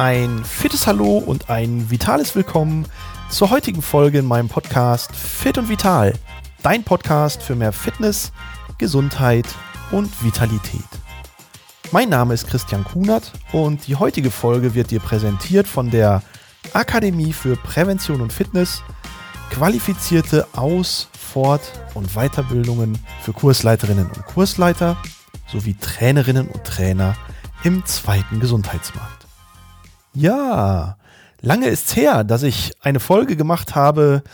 Ein fittes Hallo und ein vitales Willkommen zur heutigen Folge in meinem Podcast Fit und Vital. Dein Podcast für mehr Fitness, Gesundheit und Vitalität. Mein Name ist Christian Kunert und die heutige Folge wird dir präsentiert von der Akademie für Prävention und Fitness, qualifizierte Aus-, Fort- und Weiterbildungen für Kursleiterinnen und Kursleiter sowie Trainerinnen und Trainer im zweiten Gesundheitsmarkt. Ja, lange ist's her, dass ich eine Folge gemacht habe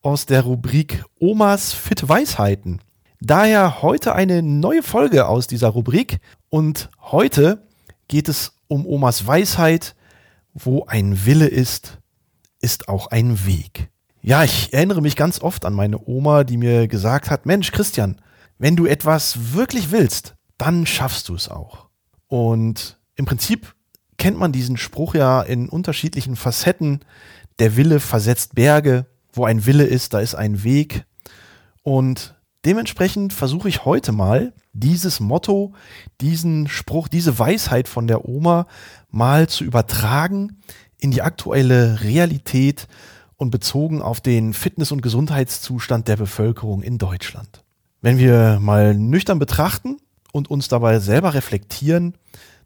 aus der Rubrik Omas Fit Weisheiten. Daher heute eine neue Folge aus dieser Rubrik und heute geht es um Omas Weisheit, wo ein Wille ist, ist auch ein Weg. Ja, ich erinnere mich ganz oft an meine Oma, die mir gesagt hat, Mensch, Christian, wenn du etwas wirklich willst, dann schaffst du es auch. Und im Prinzip kennt man diesen Spruch ja in unterschiedlichen Facetten. Der Wille versetzt Berge. Wo ein Wille ist, da ist ein Weg. Und dementsprechend versuche ich heute mal dieses Motto, diesen Spruch, diese Weisheit von der Oma mal zu übertragen in die aktuelle Realität und bezogen auf den Fitness- und Gesundheitszustand der Bevölkerung in Deutschland. Wenn wir mal nüchtern betrachten und uns dabei selber reflektieren,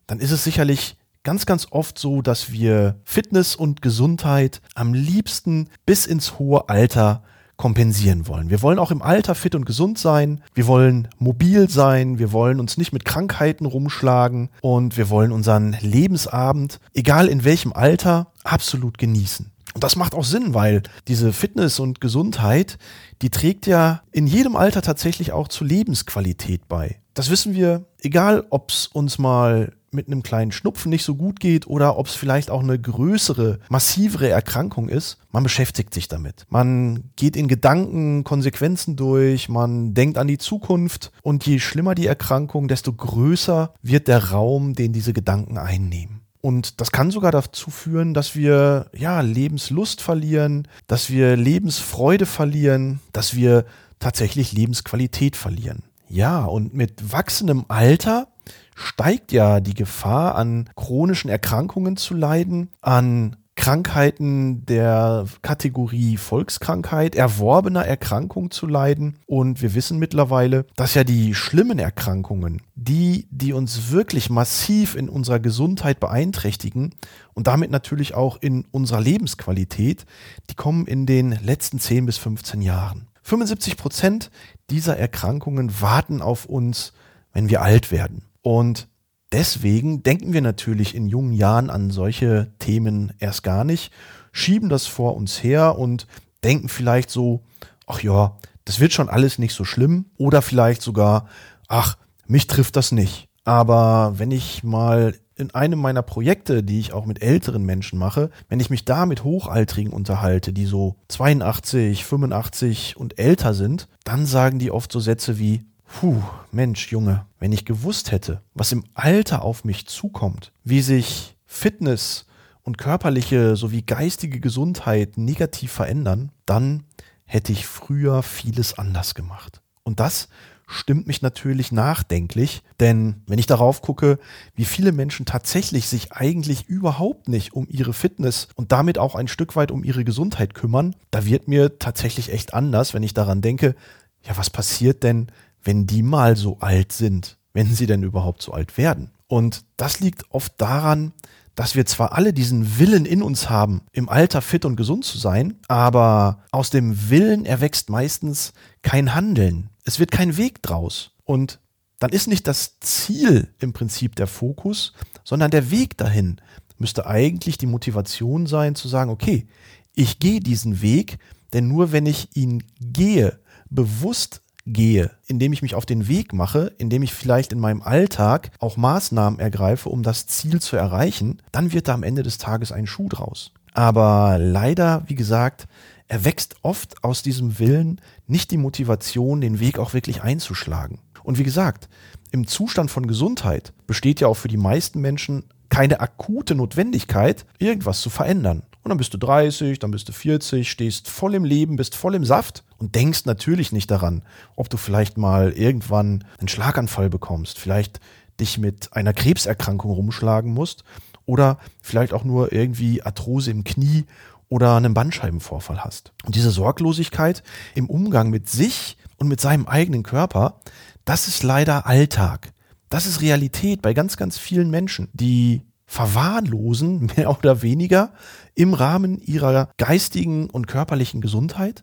dann ist es sicherlich ganz, ganz oft so, dass wir Fitness und Gesundheit am liebsten bis ins hohe Alter kompensieren wollen. Wir wollen auch im Alter fit und gesund sein. Wir wollen mobil sein. Wir wollen uns nicht mit Krankheiten rumschlagen und wir wollen unseren Lebensabend, egal in welchem Alter, absolut genießen. Und das macht auch Sinn, weil diese Fitness und Gesundheit, die trägt ja in jedem Alter tatsächlich auch zu Lebensqualität bei. Das wissen wir, egal ob es uns mal mit einem kleinen Schnupfen nicht so gut geht oder ob es vielleicht auch eine größere, massivere Erkrankung ist, man beschäftigt sich damit. Man geht in Gedanken Konsequenzen durch, man denkt an die Zukunft und je schlimmer die Erkrankung, desto größer wird der Raum, den diese Gedanken einnehmen. Und das kann sogar dazu führen, dass wir ja Lebenslust verlieren, dass wir Lebensfreude verlieren, dass wir tatsächlich Lebensqualität verlieren. Ja, und mit wachsendem Alter steigt ja die Gefahr, an chronischen Erkrankungen zu leiden, an Krankheiten der Kategorie Volkskrankheit, erworbener Erkrankung zu leiden. Und wir wissen mittlerweile, dass ja die schlimmen Erkrankungen, die, die uns wirklich massiv in unserer Gesundheit beeinträchtigen und damit natürlich auch in unserer Lebensqualität, die kommen in den letzten 10 bis 15 Jahren. 75 Prozent dieser Erkrankungen warten auf uns, wenn wir alt werden. Und deswegen denken wir natürlich in jungen Jahren an solche Themen erst gar nicht, schieben das vor uns her und denken vielleicht so, ach ja, das wird schon alles nicht so schlimm oder vielleicht sogar, ach, mich trifft das nicht. Aber wenn ich mal in einem meiner Projekte, die ich auch mit älteren Menschen mache, wenn ich mich da mit Hochaltrigen unterhalte, die so 82, 85 und älter sind, dann sagen die oft so Sätze wie, Puh, Mensch, Junge, wenn ich gewusst hätte, was im Alter auf mich zukommt, wie sich Fitness und körperliche sowie geistige Gesundheit negativ verändern, dann hätte ich früher vieles anders gemacht. Und das stimmt mich natürlich nachdenklich, denn wenn ich darauf gucke, wie viele Menschen tatsächlich sich eigentlich überhaupt nicht um ihre Fitness und damit auch ein Stück weit um ihre Gesundheit kümmern, da wird mir tatsächlich echt anders, wenn ich daran denke, ja, was passiert denn, wenn die mal so alt sind, wenn sie denn überhaupt so alt werden? Und das liegt oft daran, dass wir zwar alle diesen Willen in uns haben, im Alter fit und gesund zu sein, aber aus dem Willen erwächst meistens kein Handeln. Es wird kein Weg draus. Und dann ist nicht das Ziel im Prinzip der Fokus, sondern der Weg dahin müsste eigentlich die Motivation sein zu sagen, okay, ich gehe diesen Weg, denn nur wenn ich ihn gehe, bewusst gehe, indem ich mich auf den Weg mache, indem ich vielleicht in meinem Alltag auch Maßnahmen ergreife, um das Ziel zu erreichen, dann wird da am Ende des Tages ein Schuh draus. Aber leider, wie gesagt, erwächst oft aus diesem Willen nicht die Motivation, den Weg auch wirklich einzuschlagen. Und wie gesagt, im Zustand von Gesundheit besteht ja auch für die meisten Menschen keine akute Notwendigkeit, irgendwas zu verändern. Und dann bist du 30, dann bist du 40, stehst voll im Leben, bist voll im Saft und denkst natürlich nicht daran, ob du vielleicht mal irgendwann einen Schlaganfall bekommst, vielleicht dich mit einer Krebserkrankung rumschlagen musst oder vielleicht auch nur irgendwie Arthrose im Knie oder einen Bandscheibenvorfall hast. Und diese Sorglosigkeit im Umgang mit sich und mit seinem eigenen Körper, das ist leider Alltag. Das ist Realität bei ganz, ganz vielen Menschen, die verwahrlosen, mehr oder weniger, im Rahmen ihrer geistigen und körperlichen Gesundheit,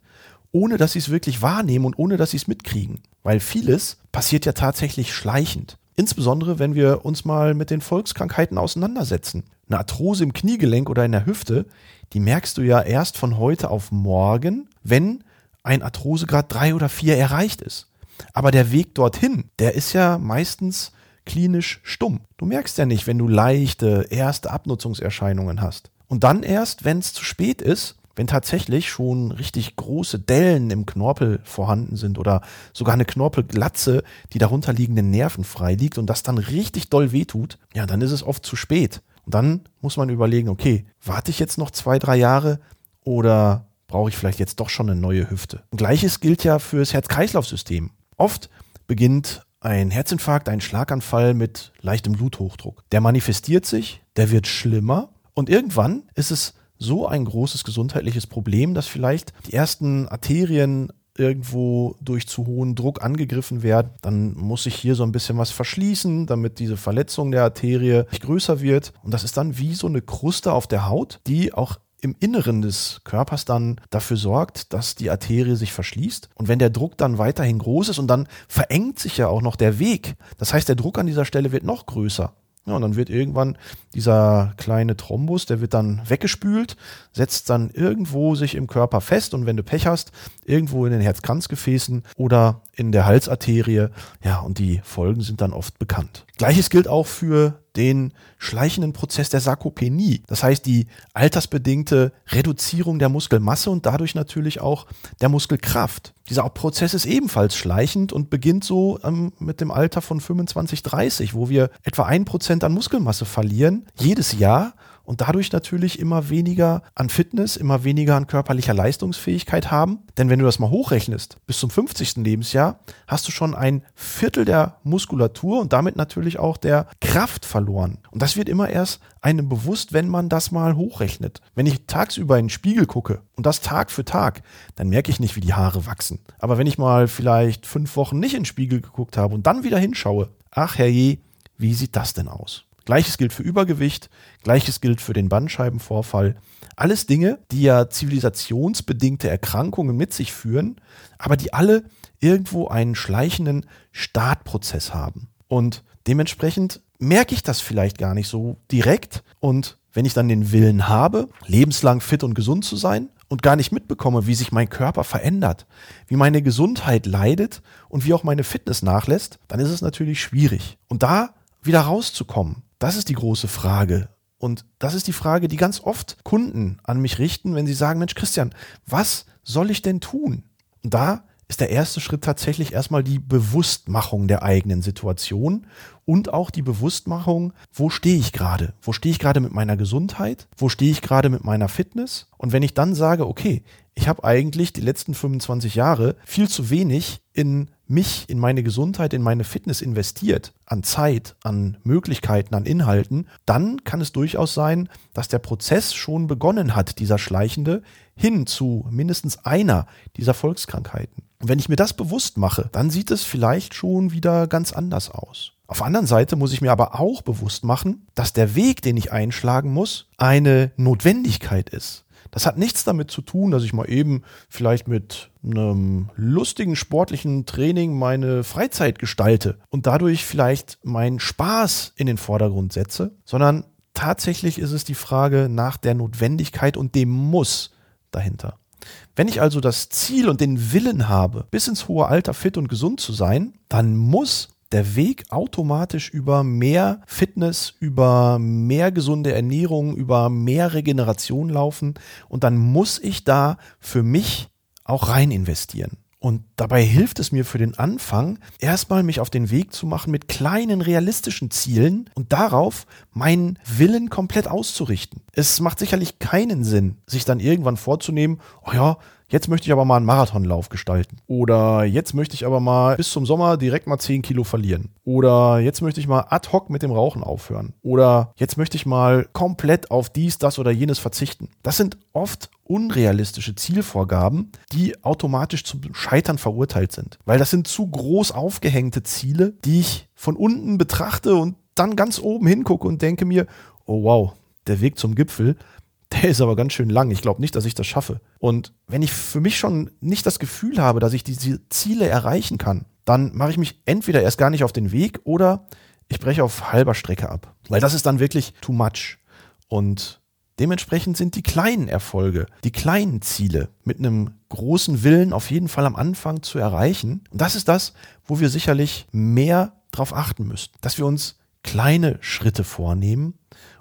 ohne dass sie es wirklich wahrnehmen und ohne dass sie es mitkriegen. Weil vieles passiert ja tatsächlich schleichend. Insbesondere, wenn wir uns mal mit den Volkskrankheiten auseinandersetzen. Eine Arthrose im Kniegelenk oder in der Hüfte, die merkst du ja erst von heute auf morgen, wenn ein Arthrosegrad drei oder vier erreicht ist. Aber der Weg dorthin, der ist ja meistens klinisch stumm. Du merkst ja nicht, wenn du leichte erste Abnutzungserscheinungen hast. Und dann erst, wenn es zu spät ist, wenn tatsächlich schon richtig große Dellen im Knorpel vorhanden sind oder sogar eine Knorpelglatze, die darunter liegenden Nerven frei liegt und das dann richtig doll wehtut, ja, dann ist es oft zu spät. Und dann muss man überlegen, okay, warte ich jetzt noch zwei, drei Jahre oder brauche ich vielleicht jetzt doch schon eine neue Hüfte? Und gleiches gilt ja fürs Herz-Kreislauf-System. Oft beginnt ein Herzinfarkt, ein Schlaganfall mit leichtem Bluthochdruck. Der manifestiert sich, der wird schlimmer und irgendwann ist es so ein großes gesundheitliches Problem, dass vielleicht die ersten Arterien irgendwo durch zu hohen Druck angegriffen werden, dann muss sich hier so ein bisschen was verschließen, damit diese Verletzung der Arterie nicht größer wird. Und das ist dann wie so eine Kruste auf der Haut, die auch im Inneren des Körpers dann dafür sorgt, dass die Arterie sich verschließt. Und wenn der Druck dann weiterhin groß ist und dann verengt sich ja auch noch der Weg, das heißt, der Druck an dieser Stelle wird noch größer. Ja, und dann wird irgendwann dieser kleine Thrombus, der wird dann weggespült, setzt dann irgendwo sich im Körper fest und wenn du Pech hast, irgendwo in den Herzkranzgefäßen oder in der Halsarterie. Ja, und die Folgen sind dann oft bekannt. Gleiches gilt auch für den schleichenden Prozess der Sarkopenie. Das heißt, die altersbedingte Reduzierung der Muskelmasse und dadurch natürlich auch der Muskelkraft. Dieser Prozess ist ebenfalls schleichend und beginnt so ähm, mit dem Alter von 25, 30, wo wir etwa ein Prozent an Muskelmasse verlieren, jedes Jahr und dadurch natürlich immer weniger an Fitness, immer weniger an körperlicher Leistungsfähigkeit haben. Denn wenn du das mal hochrechnest, bis zum 50. Lebensjahr hast du schon ein Viertel der Muskulatur und damit natürlich auch der Kraft verloren. Und das wird immer erst einem bewusst, wenn man das mal hochrechnet. Wenn ich tagsüber in den Spiegel gucke und das Tag für Tag, dann merke ich nicht, wie die Haare wachsen. Aber wenn ich mal vielleicht fünf Wochen nicht in den Spiegel geguckt habe und dann wieder hinschaue, ach herrje, wie sieht das denn aus? Gleiches gilt für Übergewicht, gleiches gilt für den Bandscheibenvorfall. Alles Dinge, die ja zivilisationsbedingte Erkrankungen mit sich führen, aber die alle irgendwo einen schleichenden Startprozess haben. Und dementsprechend merke ich das vielleicht gar nicht so direkt. Und wenn ich dann den Willen habe, lebenslang fit und gesund zu sein und gar nicht mitbekomme, wie sich mein Körper verändert, wie meine Gesundheit leidet und wie auch meine Fitness nachlässt, dann ist es natürlich schwierig. Und da wieder rauszukommen, das ist die große Frage. Und das ist die Frage, die ganz oft Kunden an mich richten, wenn sie sagen, Mensch, Christian, was soll ich denn tun? Und da ist der erste Schritt tatsächlich erstmal die Bewusstmachung der eigenen Situation und auch die Bewusstmachung, wo stehe ich gerade? Wo stehe ich gerade mit meiner Gesundheit? Wo stehe ich gerade mit meiner Fitness? Und wenn ich dann sage, okay, ich habe eigentlich die letzten 25 Jahre viel zu wenig in mich, in meine Gesundheit, in meine Fitness investiert, an Zeit, an Möglichkeiten, an Inhalten, dann kann es durchaus sein, dass der Prozess schon begonnen hat, dieser schleichende, hin zu mindestens einer dieser Volkskrankheiten. Und wenn ich mir das bewusst mache, dann sieht es vielleicht schon wieder ganz anders aus. Auf der anderen Seite muss ich mir aber auch bewusst machen, dass der Weg, den ich einschlagen muss, eine Notwendigkeit ist. Das hat nichts damit zu tun, dass ich mal eben vielleicht mit einem lustigen sportlichen Training meine Freizeit gestalte und dadurch vielleicht meinen Spaß in den Vordergrund setze, sondern tatsächlich ist es die Frage nach der Notwendigkeit und dem Muss dahinter. Wenn ich also das Ziel und den Willen habe, bis ins hohe Alter fit und gesund zu sein, dann muss der Weg automatisch über mehr Fitness, über mehr gesunde Ernährung, über mehr Regeneration laufen und dann muss ich da für mich auch rein investieren. Und dabei hilft es mir für den Anfang, erstmal mich auf den Weg zu machen mit kleinen realistischen Zielen und darauf meinen Willen komplett auszurichten. Es macht sicherlich keinen Sinn, sich dann irgendwann vorzunehmen, oh ja, jetzt möchte ich aber mal einen Marathonlauf gestalten. Oder jetzt möchte ich aber mal bis zum Sommer direkt mal 10 Kilo verlieren. Oder jetzt möchte ich mal ad hoc mit dem Rauchen aufhören. Oder jetzt möchte ich mal komplett auf dies, das oder jenes verzichten. Das sind oft unrealistische Zielvorgaben, die automatisch zum Scheitern verurteilt sind. Weil das sind zu groß aufgehängte Ziele, die ich von unten betrachte und dann ganz oben hingucke und denke mir, oh wow, der Weg zum Gipfel, der ist aber ganz schön lang. Ich glaube nicht, dass ich das schaffe. Und wenn ich für mich schon nicht das Gefühl habe, dass ich diese Ziele erreichen kann, dann mache ich mich entweder erst gar nicht auf den Weg oder ich breche auf halber Strecke ab. Weil das ist dann wirklich too much. Und dementsprechend sind die kleinen Erfolge, die kleinen Ziele mit einem großen Willen auf jeden Fall am Anfang zu erreichen. Und das ist das, wo wir sicherlich mehr drauf achten müssen. Dass wir uns kleine Schritte vornehmen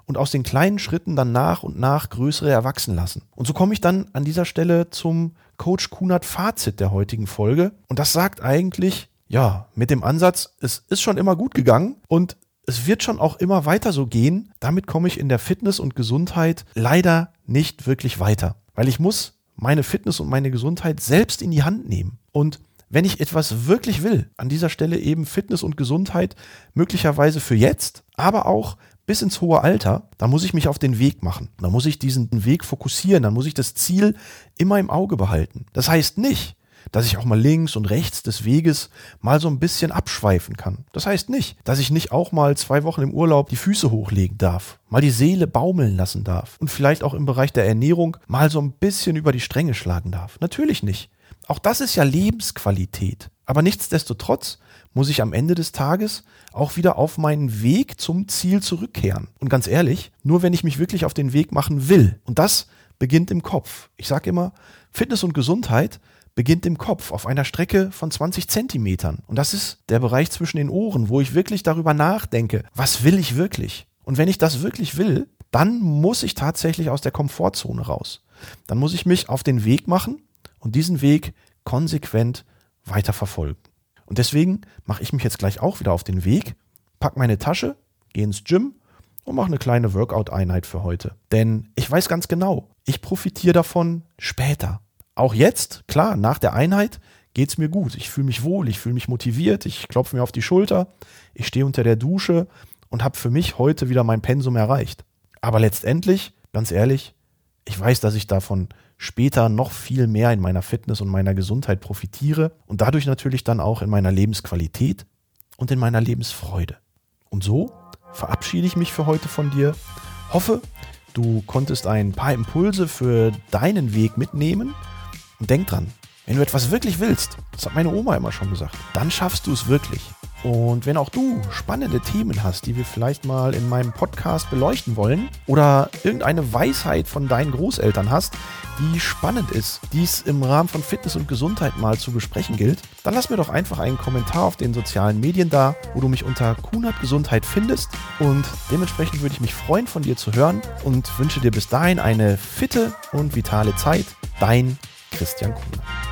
und aus den kleinen Schritten dann nach und nach größere erwachsen lassen. Und so komme ich dann an dieser Stelle zum Coach Kunert Fazit der heutigen Folge. Und das sagt eigentlich, ja, mit dem Ansatz, es ist schon immer gut gegangen und es wird schon auch immer weiter so gehen. Damit komme ich in der Fitness und Gesundheit leider nicht wirklich weiter. Weil ich muss meine Fitness und meine Gesundheit selbst in die Hand nehmen. Und wenn ich etwas wirklich will, an dieser Stelle eben Fitness und Gesundheit, möglicherweise für jetzt, aber auch bis ins hohe Alter, dann muss ich mich auf den Weg machen. Dann muss ich diesen Weg fokussieren, dann muss ich das Ziel immer im Auge behalten. Das heißt nicht, dass ich auch mal links und rechts des Weges mal so ein bisschen abschweifen kann. Das heißt nicht, dass ich nicht auch mal zwei Wochen im Urlaub die Füße hochlegen darf, mal die Seele baumeln lassen darf und vielleicht auch im Bereich der Ernährung mal so ein bisschen über die Stränge schlagen darf. Natürlich nicht. Auch das ist ja Lebensqualität. Aber nichtsdestotrotz muss ich am Ende des Tages auch wieder auf meinen Weg zum Ziel zurückkehren. Und ganz ehrlich, nur wenn ich mich wirklich auf den Weg machen will. Und das beginnt im Kopf. Ich sage immer, Fitness und Gesundheit beginnt im Kopf auf einer Strecke von 20 Zentimetern. Und das ist der Bereich zwischen den Ohren, wo ich wirklich darüber nachdenke, was will ich wirklich? Und wenn ich das wirklich will, dann muss ich tatsächlich aus der Komfortzone raus. Dann muss ich mich auf den Weg machen und diesen Weg konsequent weiter verfolgen. Und deswegen mache ich mich jetzt gleich auch wieder auf den Weg, pack meine Tasche, gehe ins Gym und mache eine kleine Workout-Einheit für heute. Denn ich weiß ganz genau, ich profitiere davon später. Auch jetzt, klar, nach der Einheit geht es mir gut. Ich fühle mich wohl, ich fühle mich motiviert, ich klopfe mir auf die Schulter, ich stehe unter der Dusche und habe für mich heute wieder mein Pensum erreicht. Aber letztendlich, ganz ehrlich, ich weiß, dass ich davon später noch viel mehr in meiner Fitness und meiner Gesundheit profitiere und dadurch natürlich dann auch in meiner Lebensqualität und in meiner Lebensfreude. Und so verabschiede ich mich für heute von dir. Hoffe, du konntest ein paar Impulse für deinen Weg mitnehmen und denk dran, wenn du etwas wirklich willst, das hat meine Oma immer schon gesagt, dann schaffst du es wirklich. Und wenn auch du spannende Themen hast, die wir vielleicht mal in meinem Podcast beleuchten wollen oder irgendeine Weisheit von deinen Großeltern hast, die spannend ist, die es im Rahmen von Fitness und Gesundheit mal zu besprechen gilt, dann lass mir doch einfach einen Kommentar auf den sozialen Medien da, wo du mich unter Kunert Gesundheit findest. Und dementsprechend würde ich mich freuen, von dir zu hören und wünsche dir bis dahin eine fitte und vitale Zeit. Dein Christian Kunert.